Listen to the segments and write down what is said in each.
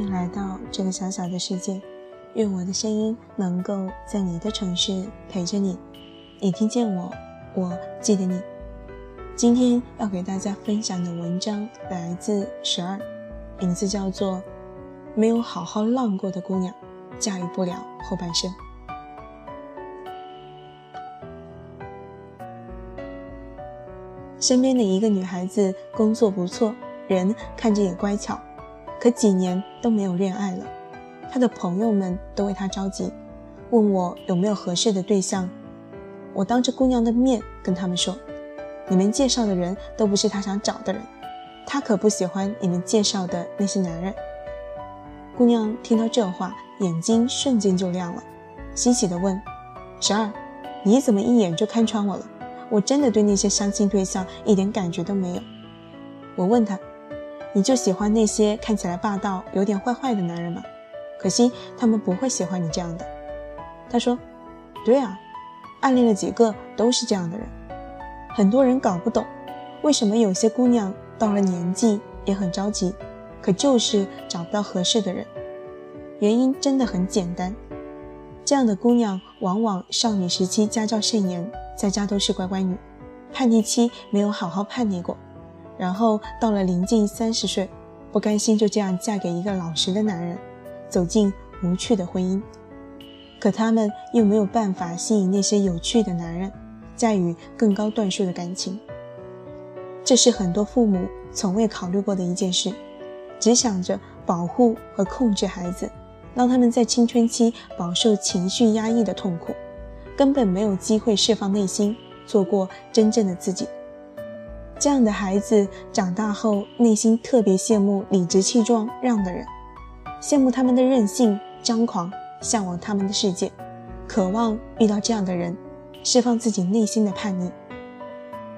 家好，欢迎来到这个小小的世界。愿我的声音能够在你的城市陪着你。你听见我，我记得你。今天要给大家分享的文章来自十二，名字叫做《没有好好浪过的姑娘，驾驭不了后半生》。身边的一个女孩子工作不错，人看着也乖巧，可几年都没有恋爱了。他的朋友们都为他着急，问我有没有合适的对象。我当着姑娘的面跟他们说：“你们介绍的人都不是她想找的人，她可不喜欢你们介绍的那些男人。”姑娘听到这话，眼睛瞬间就亮了，欣喜地问：“十二，你怎么一眼就看穿我了？”我真的对那些相亲对象一点感觉都没有。我问他：“你就喜欢那些看起来霸道、有点坏坏的男人吗？”可惜他们不会喜欢你这样的。他说：“对啊，暗恋了几个都是这样的人。很多人搞不懂，为什么有些姑娘到了年纪也很着急，可就是找不到合适的人。原因真的很简单，这样的姑娘往往少女时期家教甚严。”在家都是乖乖女，叛逆期没有好好叛逆过，然后到了临近三十岁，不甘心就这样嫁给一个老实的男人，走进无趣的婚姻。可他们又没有办法吸引那些有趣的男人，驾驭更高段数的感情。这是很多父母从未考虑过的一件事，只想着保护和控制孩子，让他们在青春期饱受情绪压抑的痛苦。根本没有机会释放内心，做过真正的自己。这样的孩子长大后，内心特别羡慕理直气壮让的人，羡慕他们的任性张狂，向往他们的世界，渴望遇到这样的人，释放自己内心的叛逆。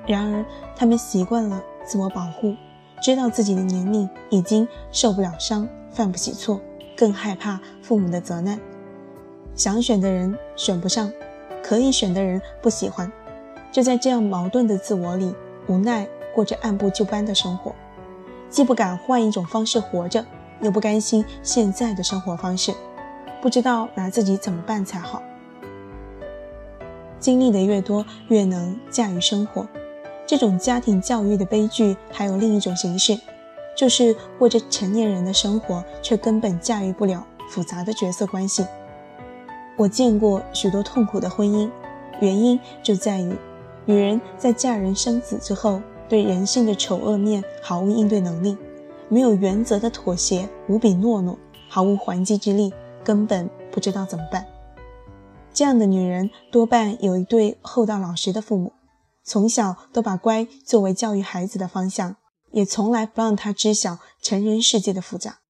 然而，他们习惯了自我保护，知道自己的年龄已经受不了伤，犯不起错，更害怕父母的责难，想选的人选不上。可以选的人不喜欢，就在这样矛盾的自我里，无奈过着按部就班的生活，既不敢换一种方式活着，又不甘心现在的生活方式，不知道拿自己怎么办才好。经历的越多，越能驾驭生活。这种家庭教育的悲剧，还有另一种形式，就是过着成年人的生活，却根本驾驭不了复杂的角色关系。我见过许多痛苦的婚姻，原因就在于女人在嫁人生子之后，对人性的丑恶面毫无应对能力，没有原则的妥协，无比懦弱，毫无还击之力，根本不知道怎么办。这样的女人多半有一对厚道老实的父母，从小都把乖作为教育孩子的方向，也从来不让她知晓成人世界的复杂，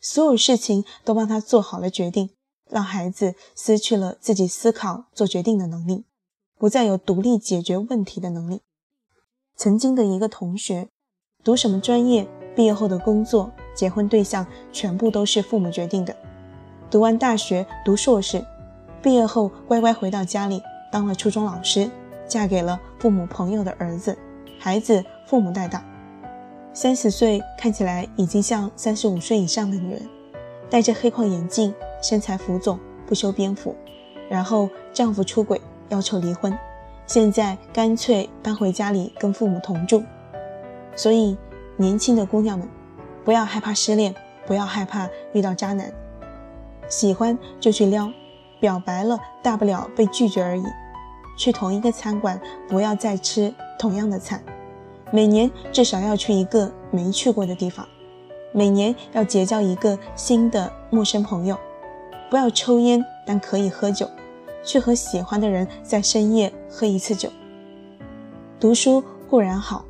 所有事情都帮她做好了决定。让孩子失去了自己思考、做决定的能力，不再有独立解决问题的能力。曾经的一个同学，读什么专业，毕业后的工作、结婚对象，全部都是父母决定的。读完大学，读硕士，毕业后乖乖回到家里当了初中老师，嫁给了父母朋友的儿子，孩子父母带大。三十岁看起来已经像三十五岁以上的女人，戴着黑框眼镜。身材浮肿，不修边幅，然后丈夫出轨，要求离婚，现在干脆搬回家里跟父母同住。所以，年轻的姑娘们，不要害怕失恋，不要害怕遇到渣男，喜欢就去撩，表白了大不了被拒绝而已。去同一个餐馆，不要再吃同样的菜，每年至少要去一个没去过的地方，每年要结交一个新的陌生朋友。不要抽烟，但可以喝酒，去和喜欢的人在深夜喝一次酒。读书固然好，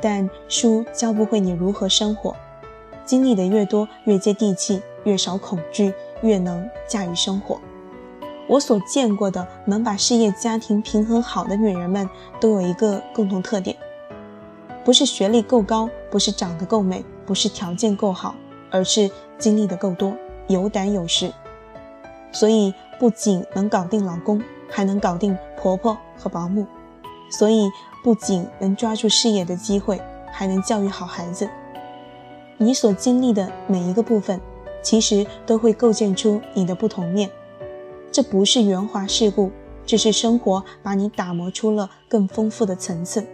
但书教不会你如何生活。经历的越多，越接地气，越少恐惧，越能驾驭生活。我所见过的能把事业家庭平衡好的女人们，都有一个共同特点：不是学历够高，不是长得够美，不是条件够好，而是经历的够多，有胆有识。所以不仅能搞定老公，还能搞定婆婆和保姆；所以不仅能抓住事业的机会，还能教育好孩子。你所经历的每一个部分，其实都会构建出你的不同面。这不是圆滑世故，只是生活把你打磨出了更丰富的层次。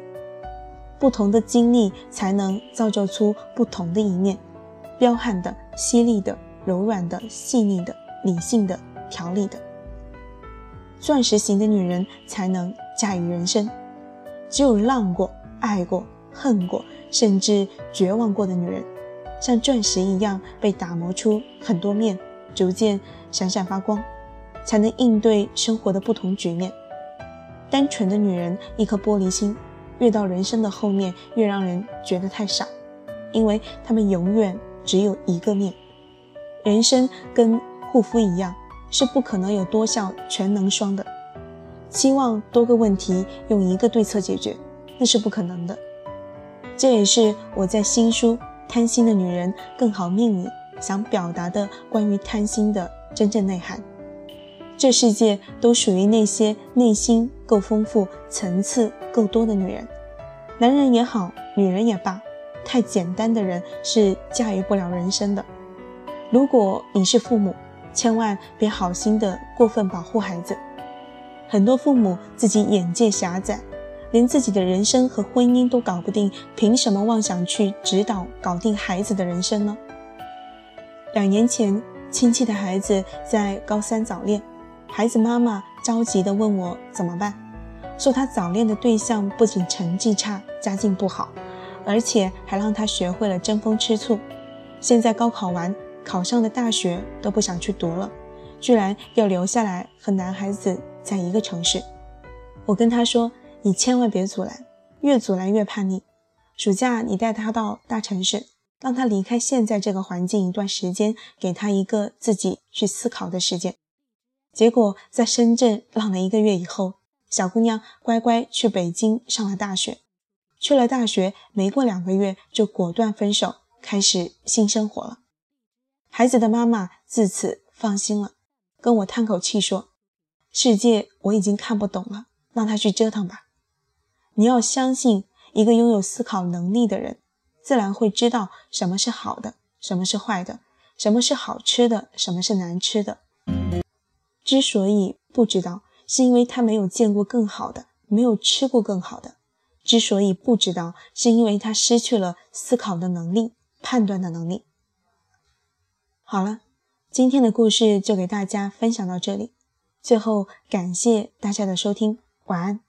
不同的经历才能造就出不同的一面：彪悍的、犀利的、柔软的、细腻的、理性的、条理的。钻石型的女人才能驾驭人生。只有浪过、爱过、恨过，甚至绝望过的女人，像钻石一样被打磨出很多面，逐渐闪闪发光，才能应对生活的不同局面。单纯的女人，一颗玻璃心。越到人生的后面，越让人觉得太傻，因为她们永远只有一个面。人生跟护肤一样，是不可能有多效全能霜的。期望多个问题用一个对策解决，那是不可能的。这也是我在新书《贪心的女人更好命》里想表达的关于贪心的真正内涵。这世界都属于那些内心够丰富、层次够多的女人。男人也好，女人也罢，太简单的人是驾驭不了人生的。如果你是父母，千万别好心的过分保护孩子。很多父母自己眼界狭窄，连自己的人生和婚姻都搞不定，凭什么妄想去指导搞定孩子的人生呢？两年前，亲戚的孩子在高三早恋。孩子妈妈着急的问我怎么办，说他早恋的对象不仅成绩差、家境不好，而且还让他学会了争风吃醋。现在高考完，考上的大学都不想去读了，居然要留下来和男孩子在一个城市。我跟他说：“你千万别阻拦，越阻拦越叛逆。暑假你带他到大城市，让他离开现在这个环境一段时间，给他一个自己去思考的时间。”结果在深圳浪了一个月以后，小姑娘乖乖去北京上了大学。去了大学没过两个月，就果断分手，开始新生活了。孩子的妈妈自此放心了，跟我叹口气说：“世界我已经看不懂了，让他去折腾吧。”你要相信，一个拥有思考能力的人，自然会知道什么是好的，什么是坏的，什么是好吃的，什么是难吃的。之所以不知道，是因为他没有见过更好的，没有吃过更好的。之所以不知道，是因为他失去了思考的能力、判断的能力。好了，今天的故事就给大家分享到这里。最后，感谢大家的收听，晚安。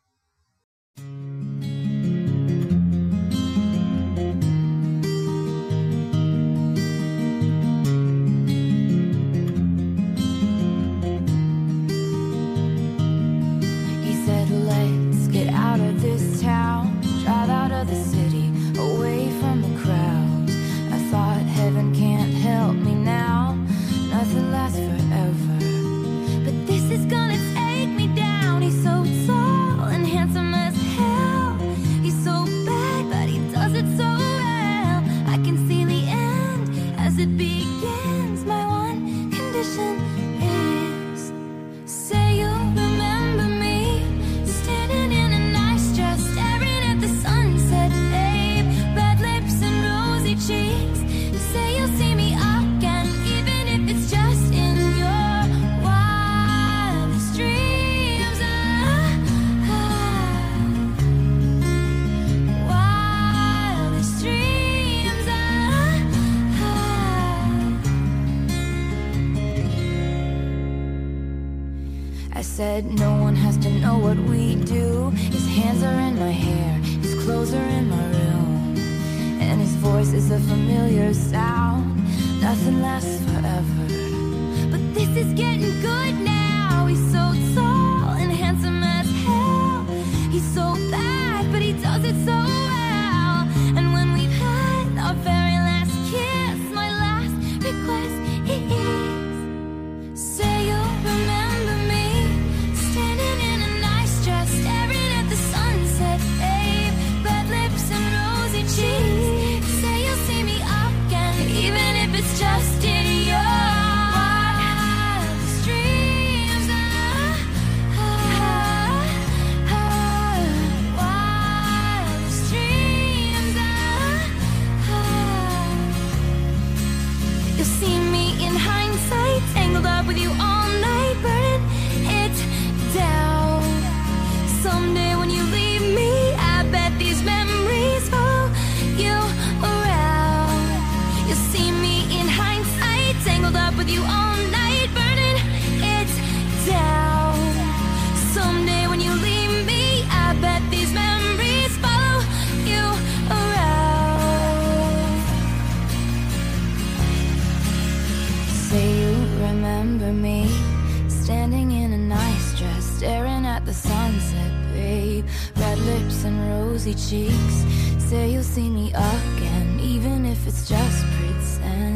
Said no one has to know what we do. His hands are in my hair, his clothes are in my room And his voice is a familiar sound. Nothing lasts forever. But this is getting it's just remember me standing in a nice dress, staring at the sunset, babe. Red lips and rosy cheeks. Say you'll see me again, even if it's just pretend.